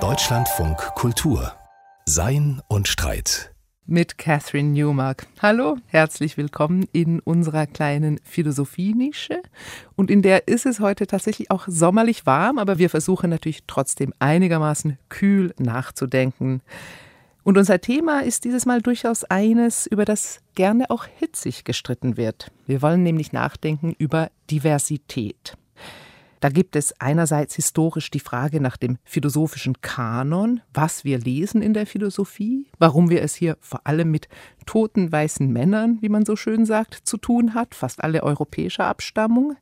Deutschlandfunk Kultur Sein und Streit mit Catherine Newmark. Hallo, herzlich willkommen in unserer kleinen Philosophie-Nische. Und in der ist es heute tatsächlich auch sommerlich warm, aber wir versuchen natürlich trotzdem einigermaßen kühl nachzudenken. Und unser Thema ist dieses Mal durchaus eines, über das gerne auch hitzig gestritten wird. Wir wollen nämlich nachdenken über Diversität. Da gibt es einerseits historisch die Frage nach dem philosophischen Kanon, was wir lesen in der Philosophie, warum wir es hier vor allem mit toten weißen Männern, wie man so schön sagt, zu tun hat, fast alle europäischer Abstammung.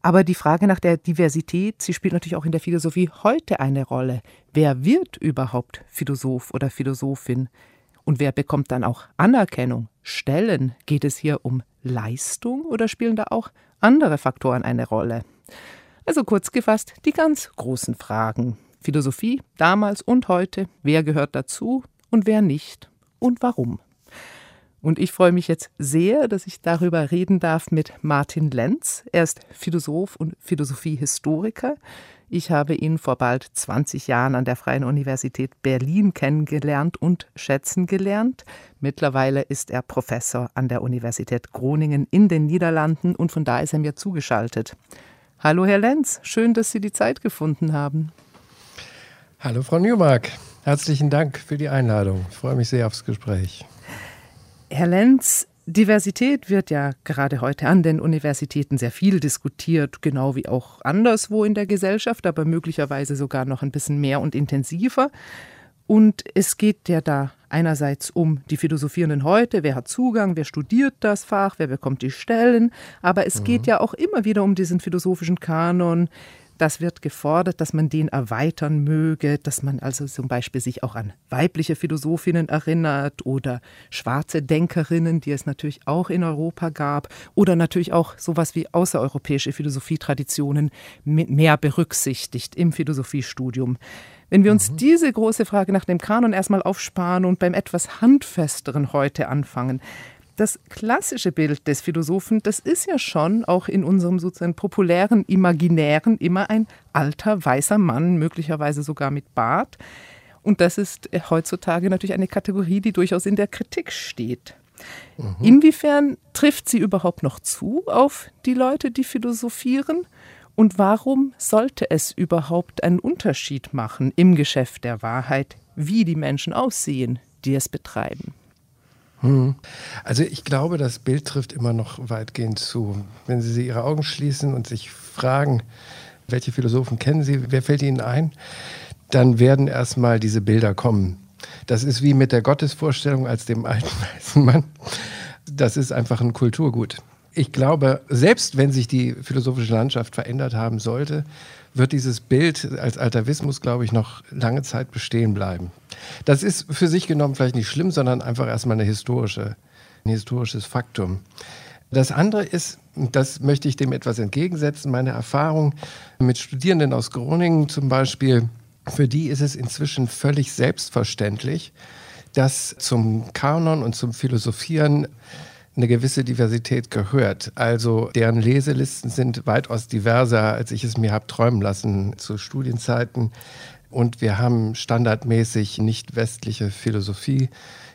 Aber die Frage nach der Diversität, sie spielt natürlich auch in der Philosophie heute eine Rolle. Wer wird überhaupt Philosoph oder Philosophin? Und wer bekommt dann auch Anerkennung, Stellen? Geht es hier um Leistung oder spielen da auch andere Faktoren eine Rolle? Also kurz gefasst die ganz großen Fragen. Philosophie damals und heute, wer gehört dazu und wer nicht und warum. Und ich freue mich jetzt sehr, dass ich darüber reden darf mit Martin Lenz. Er ist Philosoph und Philosophiehistoriker. Ich habe ihn vor bald 20 Jahren an der Freien Universität Berlin kennengelernt und schätzen gelernt. Mittlerweile ist er Professor an der Universität Groningen in den Niederlanden und von da ist er mir zugeschaltet. Hallo, Herr Lenz, schön, dass Sie die Zeit gefunden haben. Hallo, Frau Newmark. Herzlichen Dank für die Einladung. Ich freue mich sehr aufs Gespräch. Herr Lenz, Diversität wird ja gerade heute an den Universitäten sehr viel diskutiert, genau wie auch anderswo in der Gesellschaft, aber möglicherweise sogar noch ein bisschen mehr und intensiver. Und es geht ja da einerseits um die Philosophierenden heute, wer hat Zugang, wer studiert das Fach, wer bekommt die Stellen, aber es mhm. geht ja auch immer wieder um diesen philosophischen Kanon, das wird gefordert, dass man den erweitern möge, dass man also zum Beispiel sich auch an weibliche Philosophinnen erinnert oder schwarze Denkerinnen, die es natürlich auch in Europa gab, oder natürlich auch sowas wie außereuropäische Philosophietraditionen mehr berücksichtigt im Philosophiestudium. Wenn wir uns mhm. diese große Frage nach dem Kanon erstmal aufsparen und beim etwas handfesteren heute anfangen, das klassische Bild des Philosophen, das ist ja schon auch in unserem sozusagen populären Imaginären immer ein alter weißer Mann, möglicherweise sogar mit Bart. Und das ist heutzutage natürlich eine Kategorie, die durchaus in der Kritik steht. Mhm. Inwiefern trifft sie überhaupt noch zu auf die Leute, die philosophieren? Und warum sollte es überhaupt einen Unterschied machen im Geschäft der Wahrheit, wie die Menschen aussehen, die es betreiben? Hm. Also ich glaube, das Bild trifft immer noch weitgehend zu. Wenn Sie Ihre Augen schließen und sich fragen, welche Philosophen kennen Sie, wer fällt Ihnen ein, dann werden erstmal diese Bilder kommen. Das ist wie mit der Gottesvorstellung als dem alten weißen Mann. Das ist einfach ein Kulturgut. Ich glaube, selbst wenn sich die philosophische Landschaft verändert haben sollte, wird dieses Bild als Altavismus, glaube ich, noch lange Zeit bestehen bleiben. Das ist für sich genommen vielleicht nicht schlimm, sondern einfach erstmal eine historische, ein historisches Faktum. Das andere ist, das möchte ich dem etwas entgegensetzen, meine Erfahrung mit Studierenden aus Groningen zum Beispiel, für die ist es inzwischen völlig selbstverständlich, dass zum Kanon und zum Philosophieren eine gewisse Diversität gehört. Also deren Leselisten sind weitaus diverser, als ich es mir habe träumen lassen zu Studienzeiten. Und wir haben standardmäßig nicht westliche Philosophie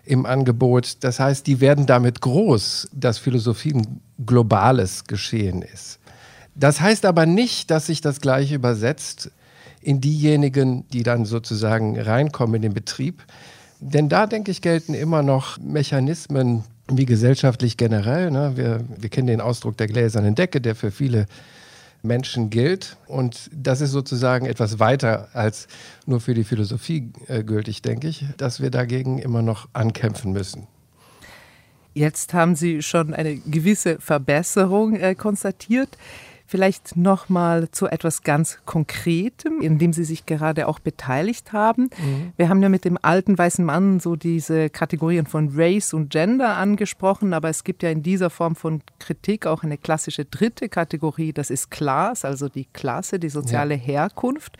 im Angebot. Das heißt, die werden damit groß, dass Philosophie ein globales Geschehen ist. Das heißt aber nicht, dass sich das gleich übersetzt in diejenigen, die dann sozusagen reinkommen in den Betrieb. Denn da, denke ich, gelten immer noch Mechanismen wie gesellschaftlich generell. Ne? Wir, wir kennen den Ausdruck der gläsernen Decke, der für viele Menschen gilt. Und das ist sozusagen etwas weiter als nur für die Philosophie äh, gültig, denke ich, dass wir dagegen immer noch ankämpfen müssen. Jetzt haben Sie schon eine gewisse Verbesserung äh, konstatiert. Vielleicht noch mal zu etwas ganz Konkretem, in dem Sie sich gerade auch beteiligt haben. Mhm. Wir haben ja mit dem alten weißen Mann so diese Kategorien von Race und Gender angesprochen, aber es gibt ja in dieser Form von Kritik auch eine klassische dritte Kategorie, das ist Class, also die Klasse, die soziale ja. Herkunft.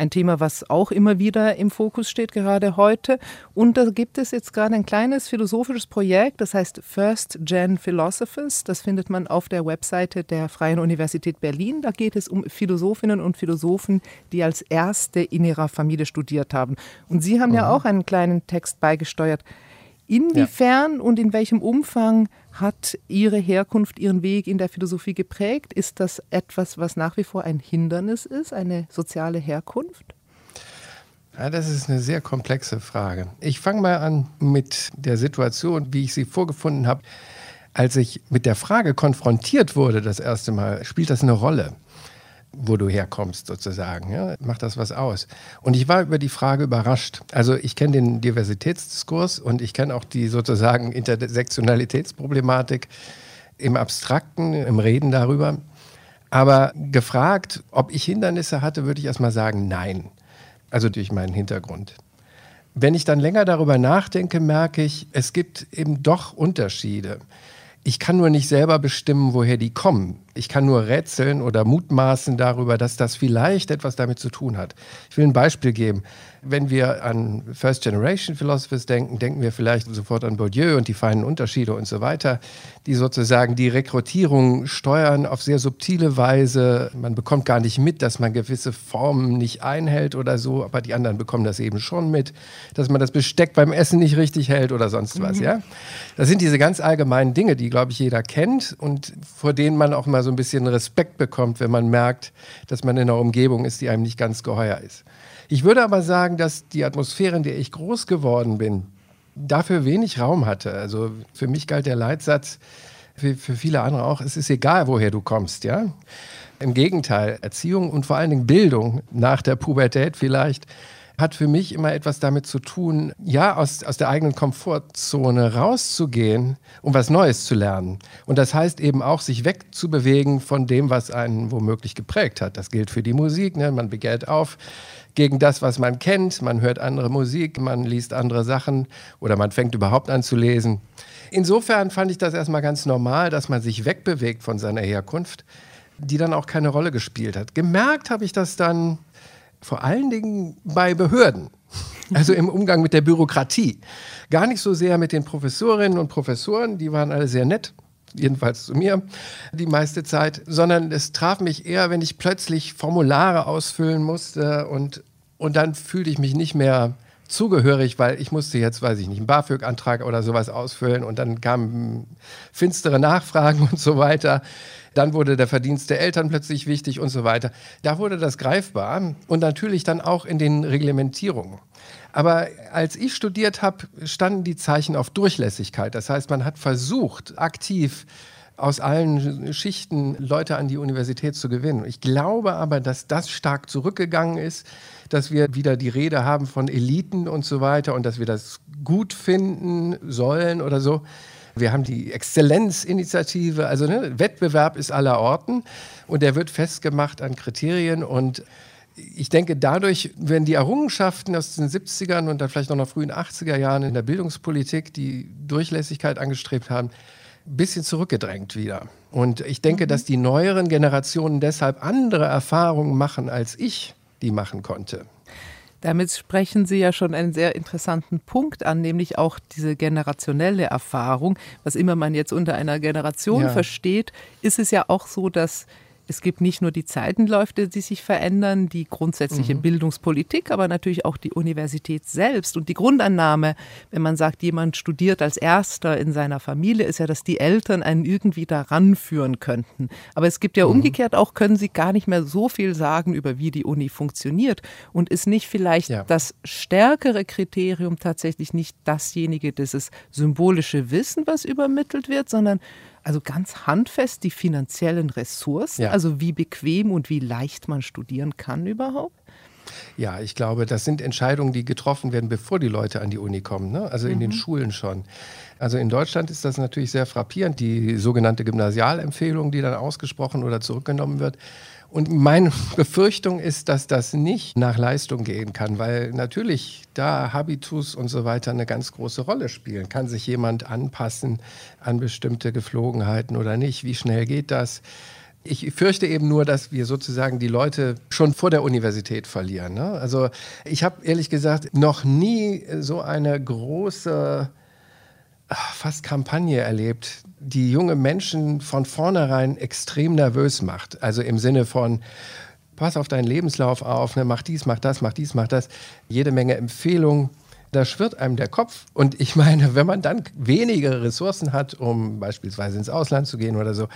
Ein Thema, was auch immer wieder im Fokus steht, gerade heute. Und da gibt es jetzt gerade ein kleines philosophisches Projekt, das heißt First Gen Philosophers. Das findet man auf der Webseite der Freien Universität Berlin. Da geht es um Philosophinnen und Philosophen, die als erste in ihrer Familie studiert haben. Und Sie haben mhm. ja auch einen kleinen Text beigesteuert. Inwiefern ja. und in welchem Umfang hat Ihre Herkunft Ihren Weg in der Philosophie geprägt? Ist das etwas, was nach wie vor ein Hindernis ist, eine soziale Herkunft? Ja, das ist eine sehr komplexe Frage. Ich fange mal an mit der Situation, wie ich sie vorgefunden habe. Als ich mit der Frage konfrontiert wurde, das erste Mal, spielt das eine Rolle? Wo du herkommst sozusagen. Ja? Macht das was aus? Und ich war über die Frage überrascht. Also ich kenne den Diversitätsdiskurs und ich kenne auch die sozusagen Intersektionalitätsproblematik im Abstrakten, im Reden darüber. Aber gefragt, ob ich Hindernisse hatte, würde ich erstmal sagen, nein. Also durch meinen Hintergrund. Wenn ich dann länger darüber nachdenke, merke ich, es gibt eben doch Unterschiede. Ich kann nur nicht selber bestimmen, woher die kommen. Ich kann nur rätseln oder mutmaßen darüber, dass das vielleicht etwas damit zu tun hat. Ich will ein Beispiel geben. Wenn wir an First Generation Philosophers denken, denken wir vielleicht sofort an Bourdieu und die feinen Unterschiede und so weiter, die sozusagen die Rekrutierung steuern auf sehr subtile Weise. Man bekommt gar nicht mit, dass man gewisse Formen nicht einhält oder so, aber die anderen bekommen das eben schon mit, dass man das Besteck beim Essen nicht richtig hält oder sonst was. Mhm. Ja? Das sind diese ganz allgemeinen Dinge, die, glaube ich, jeder kennt und vor denen man auch mal so ein bisschen Respekt bekommt, wenn man merkt, dass man in einer Umgebung ist, die einem nicht ganz geheuer ist. Ich würde aber sagen, dass die Atmosphäre, in der ich groß geworden bin, dafür wenig Raum hatte. Also für mich galt der Leitsatz, für, für viele andere auch, es ist egal, woher du kommst, ja. Im Gegenteil, Erziehung und vor allen Dingen Bildung nach der Pubertät vielleicht hat für mich immer etwas damit zu tun, ja, aus, aus der eigenen Komfortzone rauszugehen, um was Neues zu lernen. Und das heißt eben auch, sich wegzubewegen von dem, was einen womöglich geprägt hat. Das gilt für die Musik. Ne? Man begehrt auf gegen das, was man kennt. Man hört andere Musik, man liest andere Sachen oder man fängt überhaupt an zu lesen. Insofern fand ich das erstmal ganz normal, dass man sich wegbewegt von seiner Herkunft, die dann auch keine Rolle gespielt hat. Gemerkt habe ich das dann vor allen Dingen bei Behörden, also im Umgang mit der Bürokratie. Gar nicht so sehr mit den Professorinnen und Professoren, die waren alle sehr nett, jedenfalls zu mir die meiste Zeit, sondern es traf mich eher, wenn ich plötzlich Formulare ausfüllen musste und, und dann fühlte ich mich nicht mehr zugehörig, weil ich musste jetzt, weiß ich nicht, einen BAföG-Antrag oder sowas ausfüllen und dann kamen finstere Nachfragen und so weiter. Dann wurde der Verdienst der Eltern plötzlich wichtig und so weiter. Da wurde das greifbar und natürlich dann auch in den Reglementierungen. Aber als ich studiert habe, standen die Zeichen auf Durchlässigkeit. Das heißt, man hat versucht, aktiv aus allen Schichten Leute an die Universität zu gewinnen. Ich glaube aber, dass das stark zurückgegangen ist, dass wir wieder die Rede haben von Eliten und so weiter und dass wir das gut finden sollen oder so. Wir haben die Exzellenzinitiative, also ne, Wettbewerb ist aller Orten und der wird festgemacht an Kriterien und ich denke, dadurch werden die Errungenschaften aus den 70ern und dann vielleicht noch in den frühen 80er Jahren in der Bildungspolitik, die Durchlässigkeit angestrebt haben, ein bisschen zurückgedrängt wieder. Und ich denke, mhm. dass die neueren Generationen deshalb andere Erfahrungen machen, als ich die machen konnte. Damit sprechen Sie ja schon einen sehr interessanten Punkt an, nämlich auch diese generationelle Erfahrung. Was immer man jetzt unter einer Generation ja. versteht, ist es ja auch so, dass es gibt nicht nur die Zeitenläufe, die sich verändern, die grundsätzliche mhm. Bildungspolitik, aber natürlich auch die Universität selbst. Und die Grundannahme, wenn man sagt, jemand studiert als Erster in seiner Familie, ist ja, dass die Eltern einen irgendwie daran führen könnten. Aber es gibt ja mhm. umgekehrt auch, können sie gar nicht mehr so viel sagen über wie die Uni funktioniert. Und ist nicht vielleicht ja. das stärkere Kriterium tatsächlich nicht dasjenige, dieses symbolische Wissen, was übermittelt wird, sondern also ganz handfest die finanziellen Ressourcen, ja. also wie bequem und wie leicht man studieren kann überhaupt? Ja, ich glaube, das sind Entscheidungen, die getroffen werden, bevor die Leute an die Uni kommen, ne? also in mhm. den Schulen schon. Also in Deutschland ist das natürlich sehr frappierend, die sogenannte Gymnasialempfehlung, die dann ausgesprochen oder zurückgenommen wird. Und meine Befürchtung ist, dass das nicht nach Leistung gehen kann, weil natürlich da Habitus und so weiter eine ganz große Rolle spielen. Kann sich jemand anpassen an bestimmte Geflogenheiten oder nicht? Wie schnell geht das? Ich fürchte eben nur, dass wir sozusagen die Leute schon vor der Universität verlieren. Ne? Also ich habe ehrlich gesagt noch nie so eine große fast Kampagne erlebt, die junge Menschen von vornherein extrem nervös macht. Also im Sinne von, pass auf deinen Lebenslauf auf, ne, mach dies, mach das, mach dies, mach das. Jede Menge Empfehlungen. Da schwirrt einem der Kopf. Und ich meine, wenn man dann weniger Ressourcen hat, um beispielsweise ins Ausland zu gehen oder so,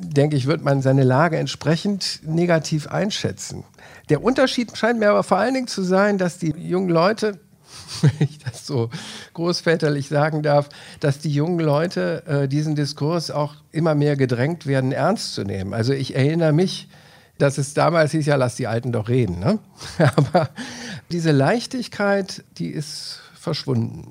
denke ich, wird man seine Lage entsprechend negativ einschätzen. Der Unterschied scheint mir aber vor allen Dingen zu sein, dass die jungen Leute wenn ich das so großväterlich sagen darf, dass die jungen Leute äh, diesen Diskurs auch immer mehr gedrängt werden, ernst zu nehmen. Also ich erinnere mich, dass es damals hieß, ja, lass die Alten doch reden. Ne? Aber diese Leichtigkeit, die ist verschwunden.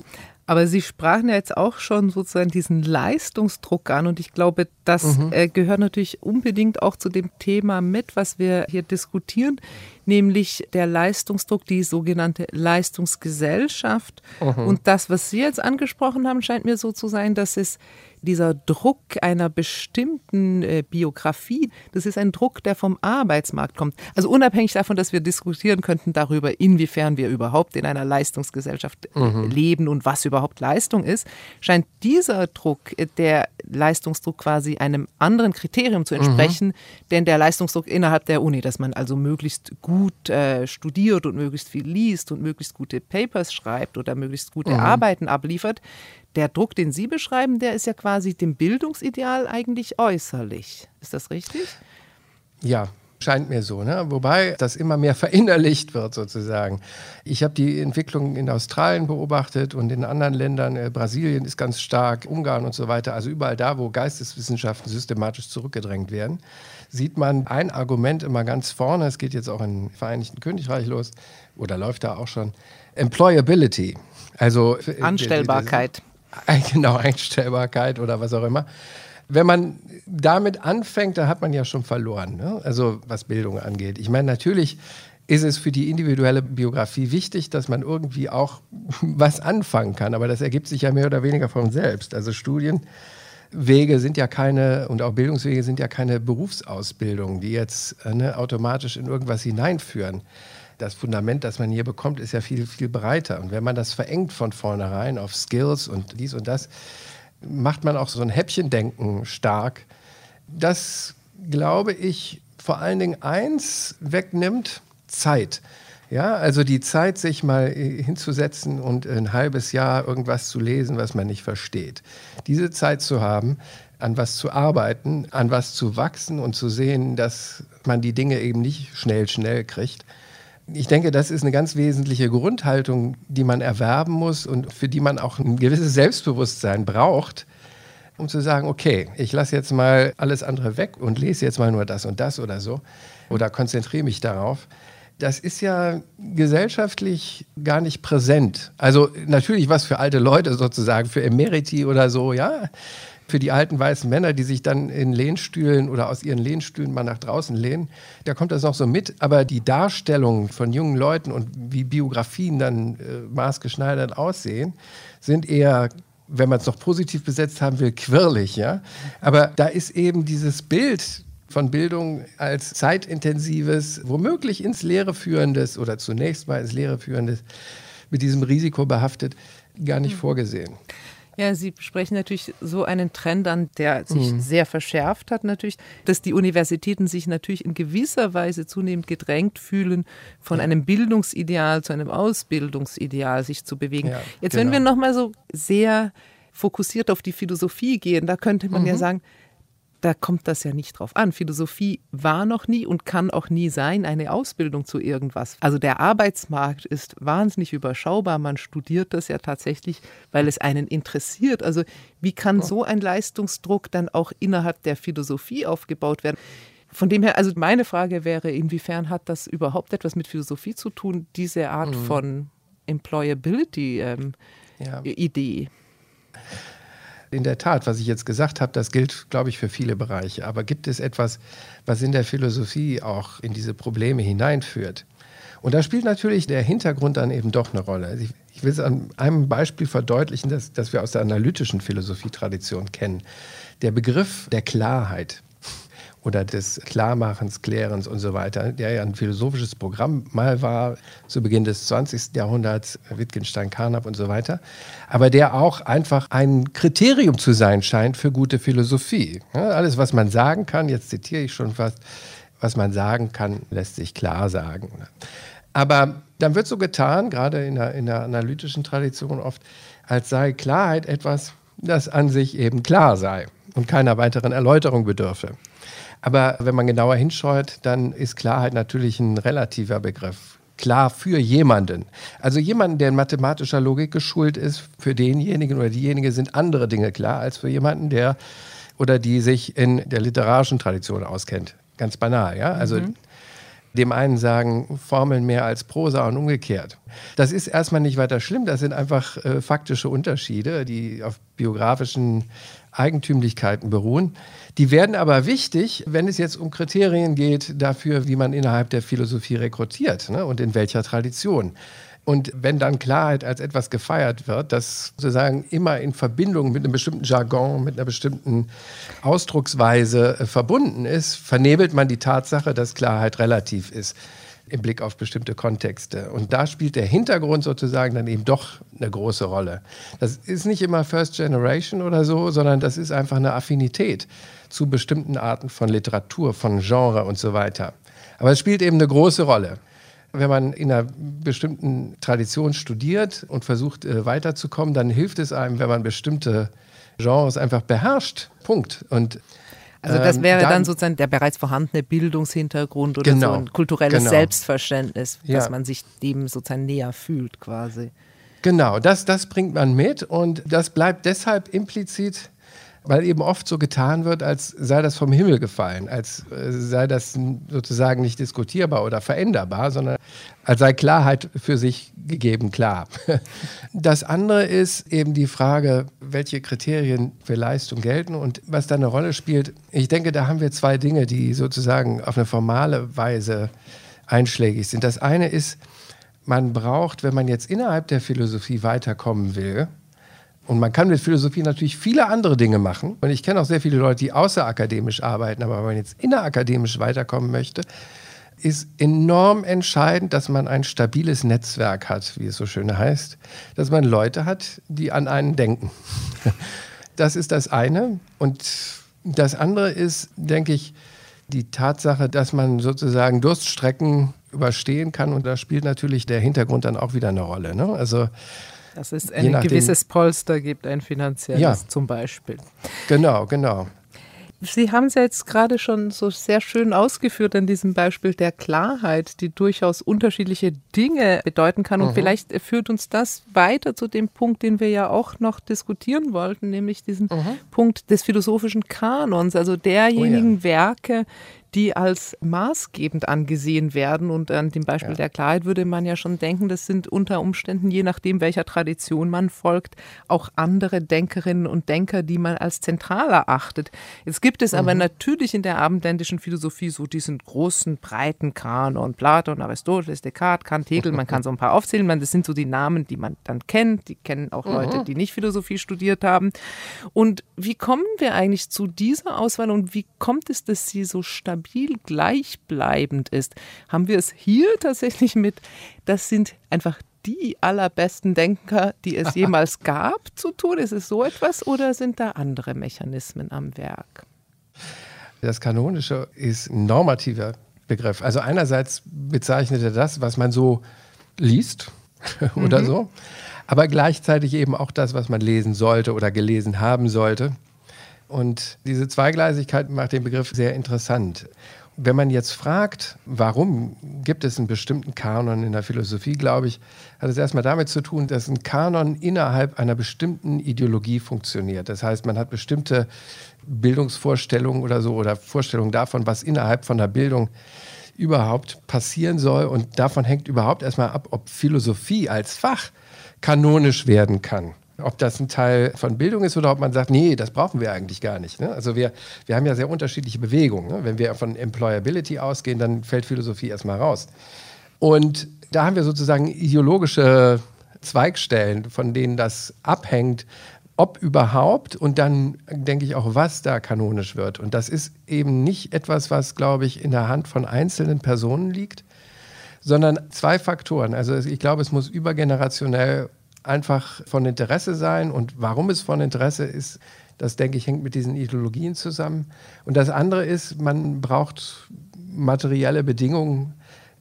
Aber Sie sprachen ja jetzt auch schon sozusagen diesen Leistungsdruck an und ich glaube, das mhm. äh, gehört natürlich unbedingt auch zu dem Thema mit, was wir hier diskutieren, nämlich der Leistungsdruck, die sogenannte Leistungsgesellschaft. Mhm. Und das, was Sie jetzt angesprochen haben, scheint mir so zu sein, dass es dieser Druck einer bestimmten äh, Biografie, das ist ein Druck, der vom Arbeitsmarkt kommt. Also unabhängig davon, dass wir diskutieren könnten darüber, inwiefern wir überhaupt in einer Leistungsgesellschaft äh, mhm. leben und was überhaupt Leistung ist, scheint dieser Druck, äh, der Leistungsdruck quasi einem anderen Kriterium zu entsprechen, mhm. denn der Leistungsdruck innerhalb der Uni, dass man also möglichst gut äh, studiert und möglichst viel liest und möglichst gute Papers schreibt oder möglichst gute mhm. Arbeiten abliefert, der Druck, den Sie beschreiben, der ist ja quasi dem Bildungsideal eigentlich äußerlich. Ist das richtig? Ja, Scheint mir so, ne? wobei das immer mehr verinnerlicht wird sozusagen. Ich habe die Entwicklung in Australien beobachtet und in anderen Ländern, äh, Brasilien ist ganz stark, Ungarn und so weiter, also überall da, wo Geisteswissenschaften systematisch zurückgedrängt werden, sieht man ein Argument immer ganz vorne, es geht jetzt auch im Vereinigten Königreich los oder läuft da auch schon, Employability. Also äh, Anstellbarkeit. Genau, Einstellbarkeit oder was auch immer. Wenn man damit anfängt, da hat man ja schon verloren, ne? also was Bildung angeht. Ich meine, natürlich ist es für die individuelle Biografie wichtig, dass man irgendwie auch was anfangen kann, aber das ergibt sich ja mehr oder weniger von selbst. Also Studienwege sind ja keine und auch Bildungswege sind ja keine Berufsausbildung, die jetzt äh, ne, automatisch in irgendwas hineinführen das Fundament, das man hier bekommt, ist ja viel, viel breiter. Und wenn man das verengt von vornherein auf Skills und dies und das, macht man auch so ein Häppchendenken stark. Das, glaube ich, vor allen Dingen eins wegnimmt, Zeit. Ja, also die Zeit, sich mal hinzusetzen und ein halbes Jahr irgendwas zu lesen, was man nicht versteht. Diese Zeit zu haben, an was zu arbeiten, an was zu wachsen und zu sehen, dass man die Dinge eben nicht schnell, schnell kriegt ich denke, das ist eine ganz wesentliche Grundhaltung, die man erwerben muss und für die man auch ein gewisses Selbstbewusstsein braucht, um zu sagen, okay, ich lasse jetzt mal alles andere weg und lese jetzt mal nur das und das oder so oder konzentriere mich darauf. Das ist ja gesellschaftlich gar nicht präsent. Also natürlich was für alte Leute sozusagen, für Emeriti oder so, ja für die alten weißen Männer, die sich dann in Lehnstühlen oder aus ihren Lehnstühlen mal nach draußen lehnen, da kommt das noch so mit. Aber die Darstellung von jungen Leuten und wie Biografien dann äh, maßgeschneidert aussehen, sind eher wenn man es noch positiv besetzt haben will, quirlig, ja. Aber da ist eben dieses Bild von Bildung als zeitintensives, womöglich ins Leere führendes oder zunächst mal ins Leere führendes, mit diesem Risiko behaftet, gar nicht mhm. vorgesehen. Ja, Sie sprechen natürlich so einen Trend an, der sich mhm. sehr verschärft hat natürlich, dass die Universitäten sich natürlich in gewisser Weise zunehmend gedrängt fühlen, von einem Bildungsideal zu einem Ausbildungsideal sich zu bewegen. Ja, Jetzt, genau. wenn wir nochmal so sehr fokussiert auf die Philosophie gehen, da könnte man mhm. ja sagen, da kommt das ja nicht drauf an. Philosophie war noch nie und kann auch nie sein eine Ausbildung zu irgendwas. Also der Arbeitsmarkt ist wahnsinnig überschaubar. Man studiert das ja tatsächlich, weil es einen interessiert. Also wie kann so ein Leistungsdruck dann auch innerhalb der Philosophie aufgebaut werden? Von dem her, also meine Frage wäre, inwiefern hat das überhaupt etwas mit Philosophie zu tun, diese Art mhm. von Employability-Idee? Ähm, ja. In der Tat, was ich jetzt gesagt habe, das gilt, glaube ich, für viele Bereiche. Aber gibt es etwas, was in der Philosophie auch in diese Probleme hineinführt? Und da spielt natürlich der Hintergrund dann eben doch eine Rolle. Also ich, ich, will es an einem Beispiel verdeutlichen, das, das wir aus der analytischen Philosophietradition kennen. Der Begriff der Klarheit. Oder des Klarmachens, Klärens und so weiter, der ja ein philosophisches Programm mal war, zu Beginn des 20. Jahrhunderts, Wittgenstein, Carnap und so weiter, aber der auch einfach ein Kriterium zu sein scheint für gute Philosophie. Alles, was man sagen kann, jetzt zitiere ich schon fast, was man sagen kann, lässt sich klar sagen. Aber dann wird so getan, gerade in der, in der analytischen Tradition oft, als sei Klarheit etwas, das an sich eben klar sei und keiner weiteren Erläuterung bedürfe. Aber wenn man genauer hinschaut, dann ist Klarheit natürlich ein relativer Begriff. Klar für jemanden. Also jemanden, der in mathematischer Logik geschult ist, für denjenigen oder diejenige sind andere Dinge klar als für jemanden, der oder die sich in der literarischen Tradition auskennt. Ganz banal, ja. Also mhm. Dem einen sagen Formeln mehr als Prosa und umgekehrt. Das ist erstmal nicht weiter schlimm. Das sind einfach äh, faktische Unterschiede, die auf biografischen Eigentümlichkeiten beruhen. Die werden aber wichtig, wenn es jetzt um Kriterien geht dafür, wie man innerhalb der Philosophie rekrutiert ne, und in welcher Tradition. Und wenn dann Klarheit als etwas gefeiert wird, das sozusagen immer in Verbindung mit einem bestimmten Jargon, mit einer bestimmten Ausdrucksweise äh, verbunden ist, vernebelt man die Tatsache, dass Klarheit relativ ist im Blick auf bestimmte Kontexte. Und da spielt der Hintergrund sozusagen dann eben doch eine große Rolle. Das ist nicht immer First Generation oder so, sondern das ist einfach eine Affinität zu bestimmten Arten von Literatur, von Genre und so weiter. Aber es spielt eben eine große Rolle. Wenn man in einer bestimmten Tradition studiert und versucht äh, weiterzukommen, dann hilft es einem, wenn man bestimmte Genres einfach beherrscht. Punkt. Und also das ähm, wäre dann, dann, sozusagen der bereits vorhandene Bildungshintergrund oder genau, so ein kulturelles genau. Selbstverständnis, dass ja. man sich dem sozusagen näher fühlt quasi. Genau, das, das bringt man mit und das bleibt deshalb implizit weil eben oft so getan wird, als sei das vom Himmel gefallen, als äh, sei das sozusagen nicht diskutierbar oder veränderbar, sondern als sei Klarheit für sich gegeben klar. Das andere ist eben die Frage, welche Kriterien für Leistung gelten und was da eine Rolle spielt. Ich denke, da haben wir zwei Dinge, die sozusagen auf eine formale Weise einschlägig sind. Das eine ist, man braucht, wenn man jetzt innerhalb der Philosophie weiterkommen will, und man kann mit Philosophie natürlich viele andere Dinge machen. Und ich kenne auch sehr viele Leute, die außerakademisch arbeiten. Aber wenn man jetzt innerakademisch weiterkommen möchte, ist enorm entscheidend, dass man ein stabiles Netzwerk hat, wie es so schön heißt. Dass man Leute hat, die an einen denken. Das ist das eine. Und das andere ist, denke ich, die Tatsache, dass man sozusagen Durststrecken überstehen kann. Und da spielt natürlich der Hintergrund dann auch wieder eine Rolle. Ne? Also dass es ein gewisses Polster gibt, ein finanzielles ja. zum Beispiel. Genau, genau. Sie haben es ja jetzt gerade schon so sehr schön ausgeführt an diesem Beispiel der Klarheit, die durchaus unterschiedliche Dinge bedeuten kann. Und mhm. vielleicht führt uns das weiter zu dem Punkt, den wir ja auch noch diskutieren wollten, nämlich diesen mhm. Punkt des philosophischen Kanons, also derjenigen oh ja. Werke, die als maßgebend angesehen werden. Und an dem Beispiel ja. der Klarheit würde man ja schon denken, das sind unter Umständen, je nachdem, welcher Tradition man folgt, auch andere Denkerinnen und Denker, die man als zentral erachtet. Jetzt gibt es mhm. aber natürlich in der abendländischen Philosophie so diesen großen, breiten Kanon. Platon, Aristoteles, Descartes, Kant, Hegel, man kann so ein paar aufzählen. Das sind so die Namen, die man dann kennt. Die kennen auch Leute, mhm. die nicht Philosophie studiert haben. Und wie kommen wir eigentlich zu dieser Auswahl und wie kommt es, dass sie so stabil stabil gleichbleibend ist. Haben wir es hier tatsächlich mit, das sind einfach die allerbesten Denker, die es jemals gab, zu tun? Ist es so etwas oder sind da andere Mechanismen am Werk? Das Kanonische ist ein normativer Begriff. Also einerseits bezeichnet er das, was man so liest oder mhm. so, aber gleichzeitig eben auch das, was man lesen sollte oder gelesen haben sollte. Und diese Zweigleisigkeit macht den Begriff sehr interessant. Wenn man jetzt fragt, warum gibt es einen bestimmten Kanon in der Philosophie, glaube ich, hat es erstmal damit zu tun, dass ein Kanon innerhalb einer bestimmten Ideologie funktioniert. Das heißt, man hat bestimmte Bildungsvorstellungen oder so oder Vorstellungen davon, was innerhalb von der Bildung überhaupt passieren soll. Und davon hängt überhaupt erstmal ab, ob Philosophie als Fach kanonisch werden kann ob das ein Teil von Bildung ist oder ob man sagt, nee, das brauchen wir eigentlich gar nicht. Ne? Also wir, wir haben ja sehr unterschiedliche Bewegungen. Ne? Wenn wir von Employability ausgehen, dann fällt Philosophie erstmal raus. Und da haben wir sozusagen ideologische Zweigstellen, von denen das abhängt, ob überhaupt und dann denke ich auch, was da kanonisch wird. Und das ist eben nicht etwas, was, glaube ich, in der Hand von einzelnen Personen liegt, sondern zwei Faktoren. Also ich glaube, es muss übergenerationell einfach von Interesse sein. Und warum es von Interesse ist, das denke ich, hängt mit diesen Ideologien zusammen. Und das andere ist, man braucht materielle Bedingungen,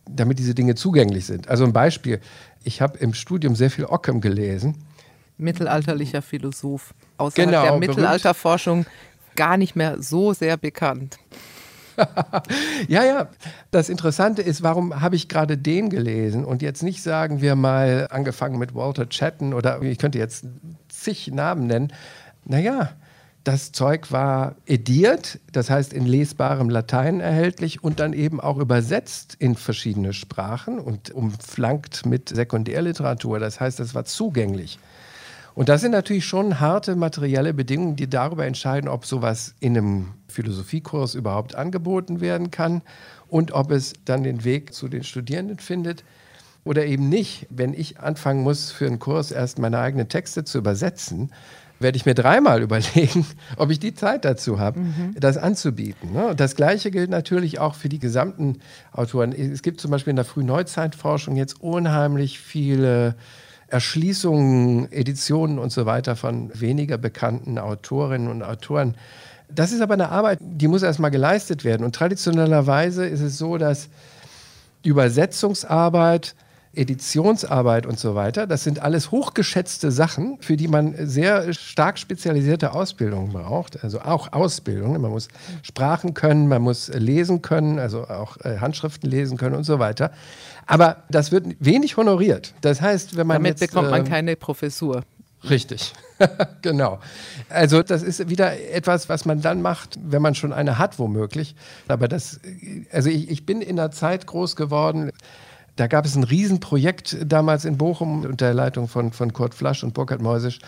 damit diese Dinge zugänglich sind. Also ein Beispiel, ich habe im Studium sehr viel Ockham gelesen mittelalterlicher Philosoph. Außerhalb genau, der Mittelalterforschung gar nicht mehr so sehr bekannt. ja, ja. Das Interessante ist, warum habe ich gerade den gelesen und jetzt nicht, sagen wir mal, angefangen mit Walter Chatton oder ich könnte jetzt zig Namen nennen. Naja, das Zeug war ediert, das heißt in lesbarem Latein erhältlich und dann eben auch übersetzt in verschiedene Sprachen und umflankt mit Sekundärliteratur. Das heißt, es war zugänglich. Und das sind natürlich schon harte materielle Bedingungen, die darüber entscheiden, ob sowas in einem Philosophiekurs überhaupt angeboten werden kann und ob es dann den Weg zu den Studierenden findet oder eben nicht. Wenn ich anfangen muss, für einen Kurs erst meine eigenen Texte zu übersetzen, werde ich mir dreimal überlegen, ob ich die Zeit dazu habe, mhm. das anzubieten. Ne? Das Gleiche gilt natürlich auch für die gesamten Autoren. Es gibt zum Beispiel in der Frühneuzeitforschung jetzt unheimlich viele Erschließungen, Editionen und so weiter von weniger bekannten Autorinnen und Autoren. Das ist aber eine Arbeit, die muss erstmal geleistet werden. Und traditionellerweise ist es so, dass Übersetzungsarbeit, Editionsarbeit und so weiter, das sind alles hochgeschätzte Sachen, für die man sehr stark spezialisierte Ausbildung braucht. Also auch Ausbildung. Man muss Sprachen können, man muss lesen können, also auch äh, Handschriften lesen können und so weiter. Aber das wird wenig honoriert. Das heißt, wenn man. Damit jetzt, bekommt man äh, keine Professur. Richtig, genau. Also das ist wieder etwas, was man dann macht, wenn man schon eine hat, womöglich. Aber das, also ich, ich bin in einer Zeit groß geworden, da gab es ein Riesenprojekt damals in Bochum unter der Leitung von, von Kurt Flasch und Burkhard Meusisch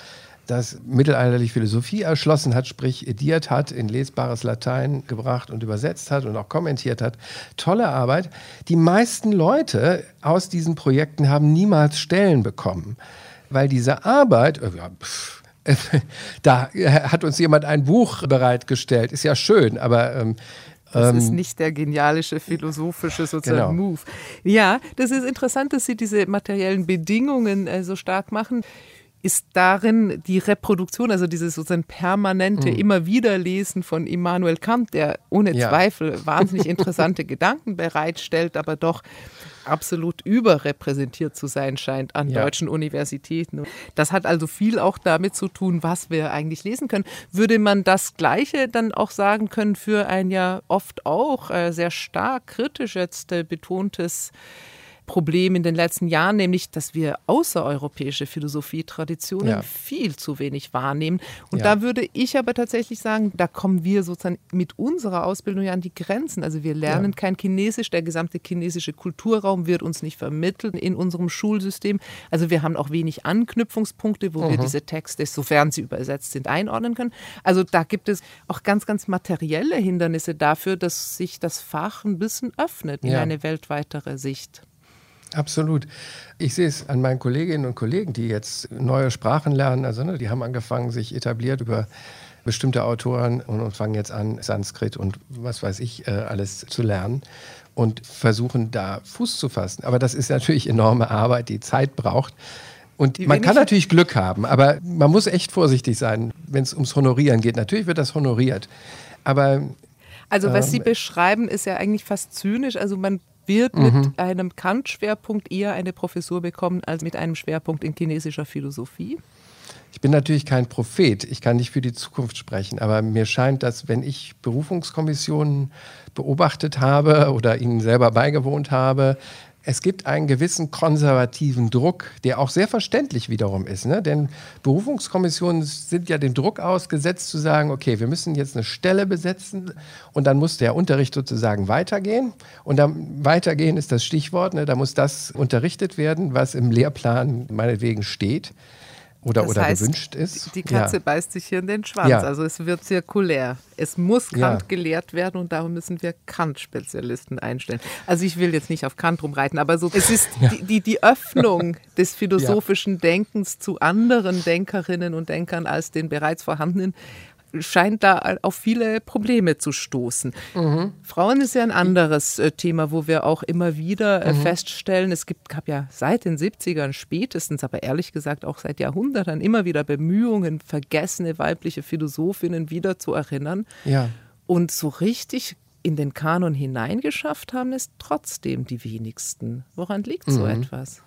das mittelalterliche Philosophie erschlossen hat, sprich ediert hat, in lesbares Latein gebracht und übersetzt hat und auch kommentiert hat. Tolle Arbeit. Die meisten Leute aus diesen Projekten haben niemals Stellen bekommen, weil diese Arbeit, äh, ja, pff, da hat uns jemand ein Buch bereitgestellt, ist ja schön, aber ähm, das ist ähm, nicht der genialische philosophische sozusagen genau. Move. Ja, das ist interessant, dass Sie diese materiellen Bedingungen äh, so stark machen ist darin die Reproduktion, also dieses sozusagen permanente mhm. immer wieder Lesen von Immanuel Kant, der ohne ja. Zweifel wahnsinnig interessante Gedanken bereitstellt, aber doch absolut überrepräsentiert zu sein scheint an ja. deutschen Universitäten. Das hat also viel auch damit zu tun, was wir eigentlich lesen können. Würde man das Gleiche dann auch sagen können für ein ja oft auch äh, sehr stark kritisch jetzt äh, betontes Problem in den letzten Jahren, nämlich, dass wir außereuropäische Philosophietraditionen ja. viel zu wenig wahrnehmen. Und ja. da würde ich aber tatsächlich sagen, da kommen wir sozusagen mit unserer Ausbildung ja an die Grenzen. Also wir lernen ja. kein Chinesisch, der gesamte chinesische Kulturraum wird uns nicht vermittelt in unserem Schulsystem. Also wir haben auch wenig Anknüpfungspunkte, wo mhm. wir diese Texte, sofern sie übersetzt sind, einordnen können. Also da gibt es auch ganz, ganz materielle Hindernisse dafür, dass sich das Fach ein bisschen öffnet in eine weltweitere Sicht. Absolut. Ich sehe es an meinen Kolleginnen und Kollegen, die jetzt neue Sprachen lernen. Also ne, die haben angefangen, sich etabliert über bestimmte Autoren und, fangen jetzt an, Sanskrit und was weiß ich äh, alles zu lernen und versuchen da Fuß zu fassen. Aber das ist natürlich enorme Arbeit, die Zeit braucht. Und die man kann natürlich Glück haben, aber man muss echt vorsichtig sein, wenn es ums Honorieren geht. Natürlich wird das honoriert. Aber also was Sie ähm, beschreiben, ist ja eigentlich fast zynisch. Also man wird mhm. mit einem Kant-Schwerpunkt eher eine Professur bekommen als mit einem Schwerpunkt in chinesischer Philosophie? Ich bin natürlich kein Prophet, ich kann nicht für die Zukunft sprechen, aber mir scheint, dass wenn ich Berufungskommissionen beobachtet habe oder ihnen selber beigewohnt habe, es gibt einen gewissen konservativen Druck, der auch sehr verständlich wiederum ist. Ne? Denn Berufungskommissionen sind ja dem Druck ausgesetzt zu sagen, okay, wir müssen jetzt eine Stelle besetzen und dann muss der Unterricht sozusagen weitergehen. Und dann weitergehen ist das Stichwort, ne? da muss das unterrichtet werden, was im Lehrplan meinetwegen steht. Oder, Das oder heißt, gewünscht ist. Die Katze ja. beißt sich hier in den Schwanz. Ja. Also es wird zirkulär. Es muss Kant Ja. gelehrt werden und darum müssen wir Kant-Spezialisten einstellen. Also ich will jetzt nicht auf Kant rumreiten, aber so, es ist die, die, die Öffnung des philosophischen Denkens zu anderen Denkerinnen und Denkern als den bereits vorhandenen scheint da auf viele Probleme zu stoßen. Frauen ist ja ein anderes äh, Thema, wo wir auch immer wieder äh, feststellen, es gibt, gab ja seit den 70ern spätestens, aber ehrlich gesagt auch seit Jahrhunderten immer wieder Bemühungen, vergessene weibliche Philosophinnen wieder zu erinnern. ja. Und so richtig in den Kanon hineingeschafft haben es trotzdem die wenigsten. Woran liegt so etwas?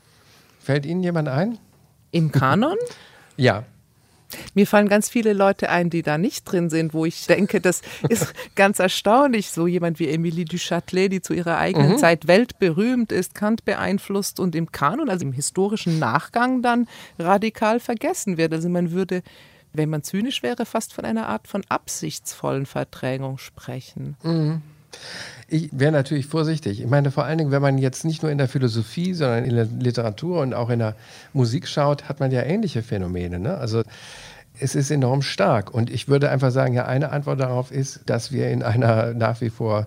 Fällt Ihnen jemand ein? Im Kanon? Ja. Mir fallen ganz viele Leute ein, die da nicht drin sind, wo ich denke, das ist ganz erstaunlich. So jemand wie Emilie du Châtelet, die zu ihrer eigenen Zeit weltberühmt ist, Kant beeinflusst und im Kanon, also im historischen Nachgang dann radikal vergessen wird. Also man würde, wenn man zynisch wäre, fast von einer Art von absichtsvollen Verdrängung sprechen. Ich wäre natürlich vorsichtig. Ich meine, vor allen Dingen, wenn man jetzt nicht nur in der Philosophie, sondern in der Literatur und auch in der Musik schaut, hat man ja ähnliche Phänomene. Ne? Also es ist enorm stark. Und ich würde einfach sagen, ja, eine Antwort darauf ist, dass wir in einer nach wie vor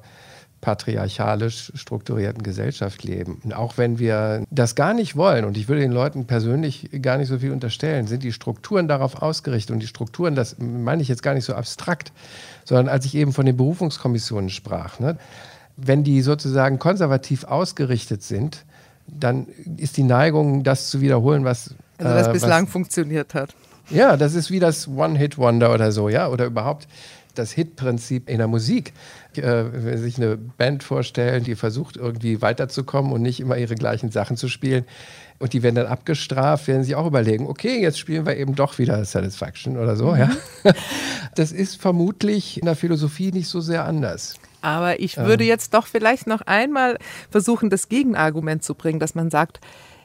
patriarchalisch strukturierten Gesellschaft leben. Und auch wenn wir das gar nicht wollen, und ich würde den Leuten persönlich gar nicht so viel unterstellen, sind die Strukturen darauf ausgerichtet. Und die Strukturen, das meine ich jetzt gar nicht so abstrakt, sondern als ich eben von den Berufungskommissionen sprach, ne, wenn die sozusagen konservativ ausgerichtet sind, dann ist die Neigung, das zu wiederholen, was Also was äh, bislang funktioniert hat. ja, das ist wie das One-Hit-Wonder oder so, ja, oder überhaupt das Hit-Prinzip in der Musik. Äh, wenn Sie sich eine Band vorstellen, die versucht irgendwie weiterzukommen und nicht immer ihre gleichen Sachen zu spielen und die werden dann abgestraft, werden sich auch überlegen, okay, jetzt spielen wir eben doch wieder Satisfaction oder so, ja. Das ist vermutlich in der Philosophie nicht so sehr anders. Aber ich würde jetzt doch vielleicht noch einmal versuchen, das Gegenargument zu bringen, dass man sagt,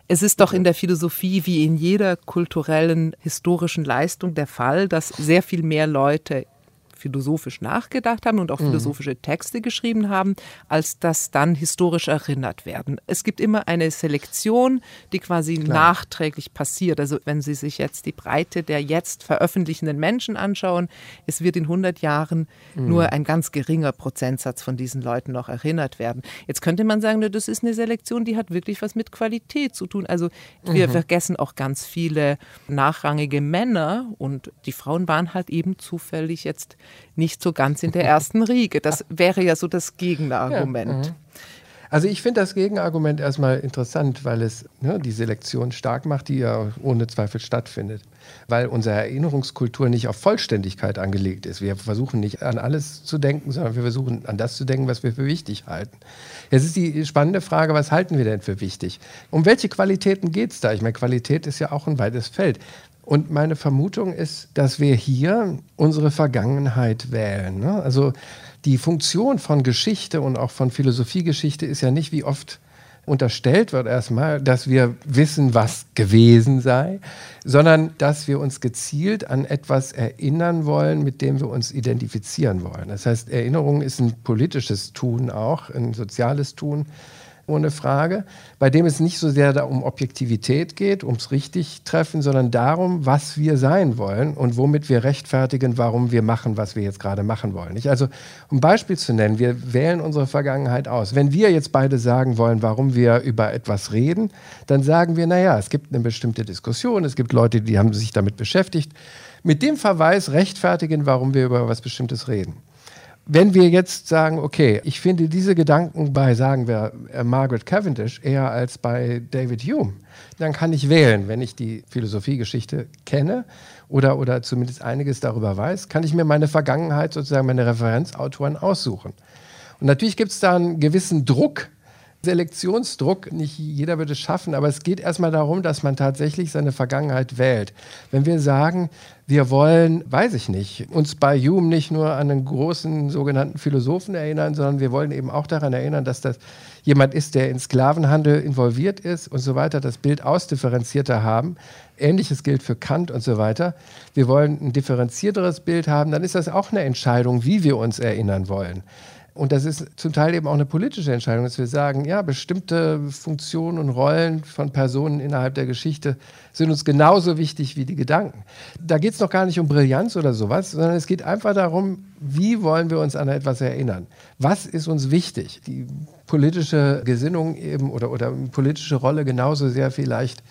es ist doch in der Philosophie wie in jeder kulturellen, historischen Leistung der Fall, dass sehr viel mehr Leute philosophisch nachgedacht haben und auch philosophische Texte geschrieben haben, als dass dann historisch erinnert werden. Es gibt immer eine Selektion, die quasi nachträglich passiert. Also wenn Sie sich jetzt die Breite der jetzt veröffentlichenden Menschen anschauen, es wird in 100 Jahren nur ein ganz geringer Prozentsatz von diesen Leuten noch erinnert werden. Jetzt könnte man sagen, das ist eine Selektion, die hat wirklich was mit Qualität zu tun. Also wir vergessen auch ganz viele nachrangige Männer und die Frauen waren halt eben zufällig jetzt nicht so ganz in der ersten Riege. Das wäre ja so das Gegenargument. Also ich finde das Gegenargument erstmal interessant, weil es ne, die Selektion stark macht, die ja ohne Zweifel stattfindet. Weil unsere Erinnerungskultur nicht auf Vollständigkeit angelegt ist. Wir versuchen nicht an alles zu denken, sondern wir versuchen an das zu denken, was wir für wichtig halten. Jetzt ist die spannende Frage, was halten wir denn für wichtig? Um welche Qualitäten geht es da? Ich meine, Qualität ist ja auch ein weites Feld. Und meine Vermutung ist, dass wir hier unsere Vergangenheit wählen. Ne? Also die Funktion von Geschichte und auch von Philosophiegeschichte ist ja nicht, wie oft unterstellt wird erstmal, dass wir wissen, was gewesen sei, sondern dass wir uns gezielt an etwas erinnern wollen, mit dem wir uns identifizieren wollen. Das heißt, Erinnerung ist ein politisches Tun auch, ein soziales Tun ohne Frage, bei dem es nicht so sehr um Objektivität geht, ums Richtigtreffen, sondern darum, was wir sein wollen und womit wir rechtfertigen, warum wir machen, was wir jetzt gerade machen wollen. Nicht? Also, um ein Beispiel zu nennen, wir wählen unsere Vergangenheit aus. Wenn wir jetzt beide sagen wollen, warum wir über etwas reden, dann sagen wir, naja, es gibt eine bestimmte Diskussion, es gibt Leute, die haben sich damit beschäftigt. Mit dem Verweis rechtfertigen, warum wir über was Bestimmtes reden. Wenn wir jetzt sagen, okay, ich finde diese Gedanken bei, sagen wir, äh, Margaret Cavendish eher als bei David Hume, dann kann ich wählen, wenn ich die Philosophiegeschichte kenne oder, oder zumindest einiges darüber weiß, kann ich mir meine Vergangenheit, sozusagen meine Referenzautoren aussuchen. Und natürlich gibt es da einen gewissen Druck, Selektionsdruck, nicht jeder wird es schaffen, aber es geht erstmal darum, dass man tatsächlich seine Vergangenheit wählt. Wenn wir sagen, wir wollen, weiß ich nicht, uns bei Hume nicht nur an einen großen sogenannten Philosophen erinnern, sondern wir wollen eben auch daran erinnern, dass das jemand ist, der in Sklavenhandel involviert ist und so weiter, das Bild ausdifferenzierter haben. Ähnliches gilt für Kant und so weiter. Wir wollen ein differenzierteres Bild haben, dann ist das auch eine Entscheidung, wie wir uns erinnern wollen. Und das ist zum Teil eben auch eine politische Entscheidung, dass wir sagen, ja, bestimmte Funktionen und Rollen von Personen innerhalb der Geschichte sind uns genauso wichtig wie die Gedanken. Da geht es noch gar nicht um Brillanz oder sowas, sondern es geht einfach darum, wie wollen wir uns an etwas erinnern? Was ist uns wichtig? Die politische Gesinnung eben oder, oder politische Rolle genauso sehr vielleicht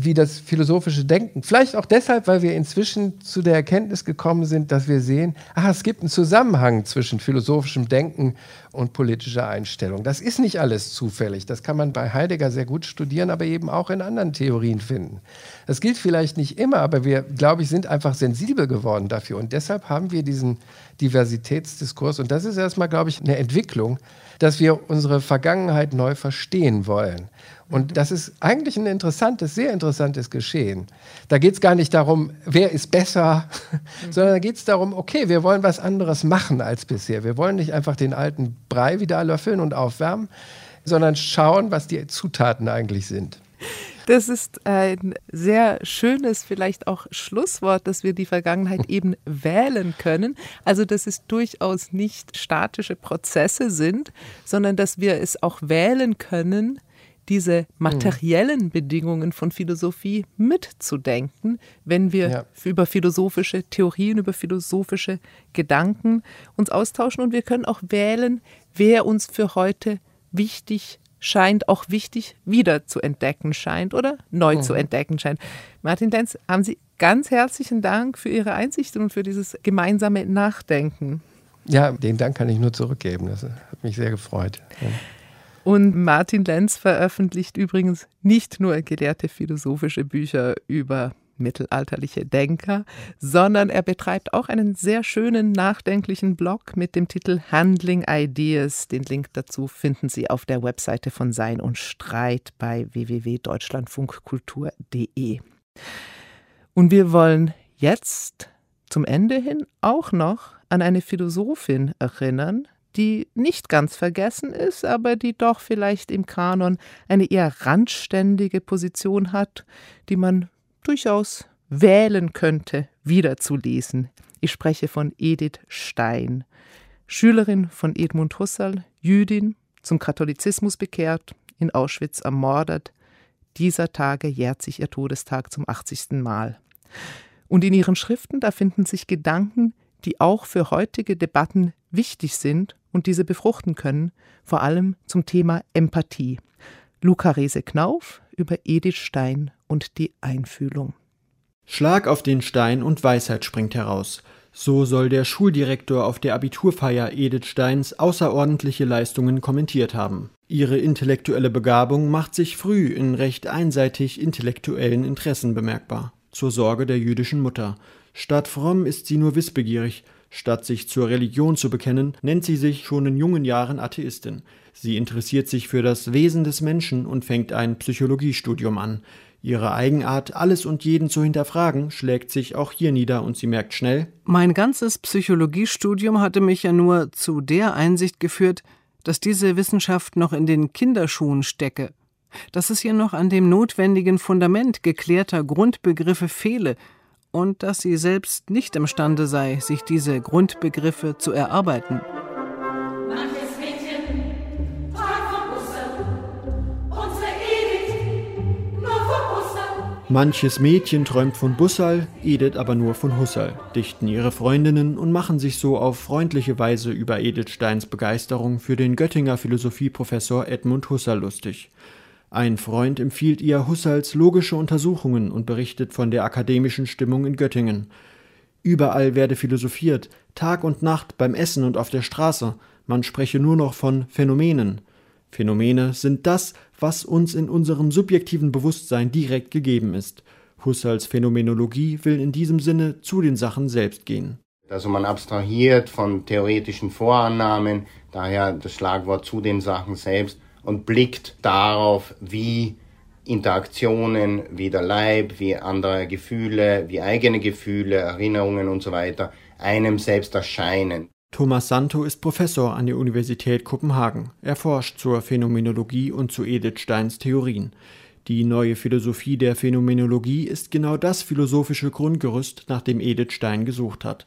wie das philosophische Denken. Vielleicht auch deshalb, weil wir inzwischen zu der Erkenntnis gekommen sind, dass wir sehen, ach, es gibt einen Zusammenhang zwischen philosophischem Denken und politischer Einstellung. Das ist nicht alles zufällig. Das kann man bei Heidegger sehr gut studieren, aber eben auch in anderen Theorien finden. Das gilt vielleicht nicht immer, aber wir, glaube ich, sind einfach sensibel geworden dafür. Und deshalb haben wir diesen Diversitätsdiskurs. Und das ist erstmal, glaube ich, eine Entwicklung, dass wir unsere Vergangenheit neu verstehen wollen. Und das ist eigentlich ein interessantes, sehr interessantes Geschehen. Da geht es gar nicht darum, wer ist besser, sondern da geht es darum, okay, wir wollen was anderes machen als bisher. Wir wollen nicht einfach den alten Brei wieder löffeln und aufwärmen, sondern schauen, was die Zutaten eigentlich sind. Das ist ein sehr schönes, vielleicht auch Schlusswort, dass wir die Vergangenheit eben wählen können. Also, dass es durchaus nicht statische Prozesse sind, sondern dass wir es auch wählen können, diese materiellen Bedingungen von Philosophie mitzudenken, wenn wir ja. über philosophische Theorien, über philosophische Gedanken uns austauschen. Und wir können auch wählen, wer uns für heute wichtig scheint, auch wichtig wieder zu entdecken scheint oder neu mhm. zu entdecken scheint. Martin Lenz, haben Sie ganz herzlichen Dank für Ihre Einsichten und für dieses gemeinsame Nachdenken. Ja, den Dank kann ich nur zurückgeben. Das hat mich sehr gefreut. Ja. Und Martin Lenz veröffentlicht übrigens nicht nur gelehrte philosophische Bücher über mittelalterliche Denker, sondern er betreibt auch einen sehr schönen nachdenklichen Blog mit dem Titel Handling Ideas. Den Link dazu finden Sie auf der Webseite von Sein und Streit bei www.deutschlandfunkkultur.de. Und wir wollen jetzt zum Ende hin auch noch an eine Philosophin erinnern, die nicht ganz vergessen ist, aber die doch vielleicht im Kanon eine eher randständige Position hat, die man durchaus wählen könnte, wiederzulesen. Ich spreche von Edith Stein, Schülerin von Edmund Husserl, Jüdin, zum Katholizismus bekehrt, in Auschwitz ermordet. Dieser Tage jährt sich ihr Todestag zum 80. Mal. Und in ihren Schriften, da finden sich Gedanken, die auch für heutige Debatten wichtig sind und diese befruchten können, vor allem zum Thema Empathie. Luca Rese-Knauf über Edith Stein und die Einfühlung. Schlag auf den Stein und Weisheit springt heraus. So soll der Schuldirektor auf der Abiturfeier Edith Steins außerordentliche Leistungen kommentiert haben. Ihre intellektuelle Begabung macht sich früh in recht einseitig intellektuellen Interessen bemerkbar. Zur Sorge der jüdischen Mutter. Statt fromm ist sie nur wissbegierig, Statt sich zur Religion zu bekennen, nennt sie sich schon in jungen Jahren Atheistin. Sie interessiert sich für das Wesen des Menschen und fängt ein Psychologiestudium an. Ihre Eigenart, alles und jeden zu hinterfragen, schlägt sich auch hier nieder und sie merkt schnell, mein ganzes Psychologiestudium hatte mich ja nur zu der Einsicht geführt, dass diese Wissenschaft noch in den Kinderschuhen stecke, dass es hier noch an dem notwendigen Fundament geklärter Grundbegriffe fehle, und dass sie selbst nicht imstande sei, sich diese Grundbegriffe zu erarbeiten. Manches Mädchen träumt von Bussal, Edith aber nur von Husserl, dichten ihre Freundinnen und machen sich so auf freundliche Weise über Edith Steins Begeisterung für den Göttinger Philosophieprofessor Edmund Husserl lustig. Ein Freund empfiehlt ihr Husserls logische Untersuchungen und berichtet von der akademischen Stimmung in Göttingen. Überall werde philosophiert, Tag und Nacht, beim Essen und auf der Straße, man spreche nur noch von Phänomenen. Phänomene sind das, was uns in unserem subjektiven Bewusstsein direkt gegeben ist. Husserls Phänomenologie will in diesem Sinne zu den Sachen selbst gehen. Also man abstrahiert von theoretischen Vorannahmen, daher das Schlagwort zu den Sachen selbst und blickt darauf, wie Interaktionen, wie der Leib, wie andere Gefühle, wie eigene Gefühle, Erinnerungen und so weiter einem selbst erscheinen. Thomas Santo ist Professor an der Universität Kopenhagen. Er forscht zur Phänomenologie und zu Edith Steins Theorien. Die neue Philosophie der Phänomenologie ist genau das philosophische Grundgerüst, nach dem Edith Stein gesucht hat.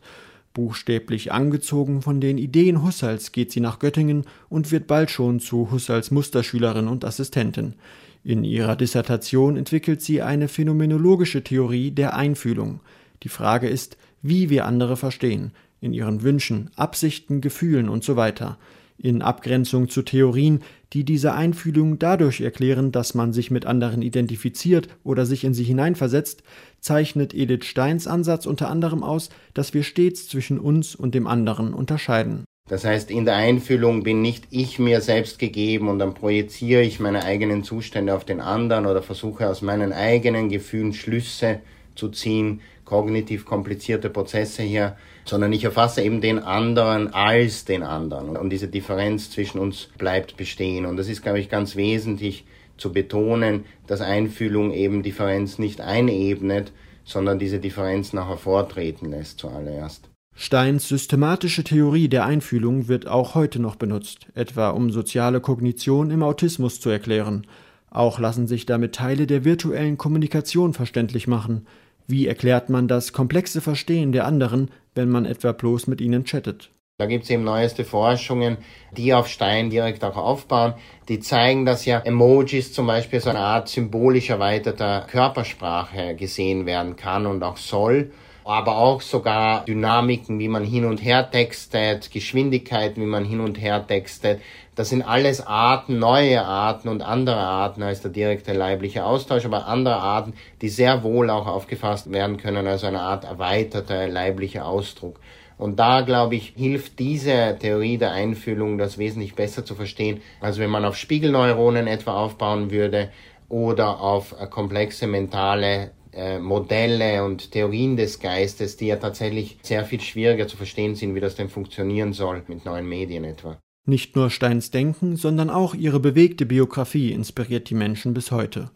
Buchstäblich angezogen von den Ideen Husserls geht sie nach Göttingen und wird bald schon zu Husserls Musterschülerin und Assistentin. In ihrer Dissertation entwickelt sie eine phänomenologische Theorie der Einfühlung. Die Frage ist, wie wir andere verstehen, in ihren Wünschen, Absichten, Gefühlen und so weiter in Abgrenzung zu Theorien, die diese Einfühlung dadurch erklären, dass man sich mit anderen identifiziert oder sich in sie hineinversetzt, zeichnet Edith Steins Ansatz unter anderem aus, dass wir stets zwischen uns und dem anderen unterscheiden. Das heißt, in der Einfühlung bin nicht ich mir selbst gegeben und dann projiziere ich meine eigenen Zustände auf den anderen oder versuche aus meinen eigenen Gefühlen Schlüsse zu ziehen, kognitiv komplizierte Prozesse hier, sondern ich erfasse eben den anderen als den anderen. Und diese Differenz zwischen uns bleibt bestehen. Und das ist, glaube ich, ganz wesentlich zu betonen, dass Einfühlung eben Differenz nicht einebnet, sondern diese Differenz nachher vortreten lässt zuallererst. Steins systematische Theorie der Einfühlung wird auch heute noch benutzt, etwa um soziale Kognition im Autismus zu erklären. Auch lassen sich damit Teile der virtuellen Kommunikation verständlich machen, wie erklärt man das komplexe Verstehen der anderen, wenn man etwa bloß mit ihnen chattet? Da gibt es eben neueste Forschungen, die auf Stein direkt auch aufbauen. Die zeigen, dass ja Emojis zum Beispiel so eine Art symbolisch erweiterter Körpersprache gesehen werden kann und auch soll aber auch sogar Dynamiken, wie man hin und her textet, Geschwindigkeiten, wie man hin und her textet. Das sind alles Arten, neue Arten und andere Arten als der direkte leibliche Austausch, aber andere Arten, die sehr wohl auch aufgefasst werden können als eine Art erweiterter leiblicher Ausdruck. Und da, glaube ich, hilft diese Theorie der Einfühlung, das wesentlich besser zu verstehen, als wenn man auf Spiegelneuronen etwa aufbauen würde oder auf komplexe mentale äh, Modelle und Theorien des Geistes, die ja tatsächlich sehr viel schwieriger zu verstehen sind, wie das denn funktionieren soll mit neuen Medien etwa. Nicht nur Steins Denken, sondern auch ihre bewegte Biografie inspiriert die Menschen bis heute.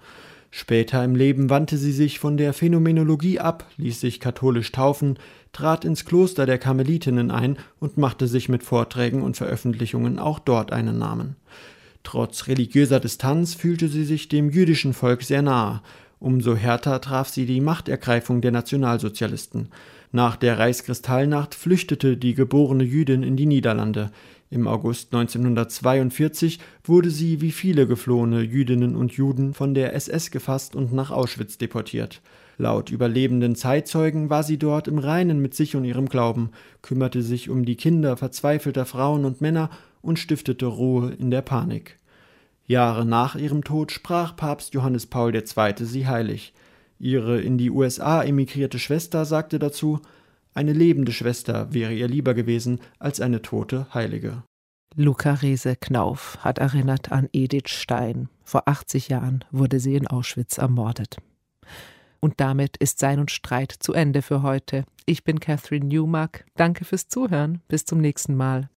Später im Leben wandte sie sich von der Phänomenologie ab, ließ sich katholisch taufen, trat ins Kloster der Karmelitinnen ein und machte sich mit Vorträgen und Veröffentlichungen auch dort einen Namen. Trotz religiöser Distanz fühlte sie sich dem jüdischen Volk sehr nahe. Umso härter traf sie die Machtergreifung der Nationalsozialisten. Nach der Reichskristallnacht flüchtete die geborene Jüdin in die Niederlande. Im August 1942 wurde sie wie viele geflohene Jüdinnen und Juden von der SS gefasst und nach Auschwitz deportiert. Laut überlebenden Zeitzeugen war sie dort im Reinen mit sich und ihrem Glauben, kümmerte sich um die Kinder verzweifelter Frauen und Männer und stiftete Ruhe in der Panik. Jahre nach ihrem Tod sprach Papst Johannes Paul II. sie heilig. Ihre in die USA emigrierte Schwester sagte dazu eine lebende Schwester wäre ihr lieber gewesen als eine tote Heilige. Luca Rese Knauf hat erinnert an Edith Stein. Vor 80 Jahren wurde sie in Auschwitz ermordet. Und damit ist Sein und Streit zu Ende für heute. Ich bin Catherine Newmark. Danke fürs Zuhören. Bis zum nächsten Mal.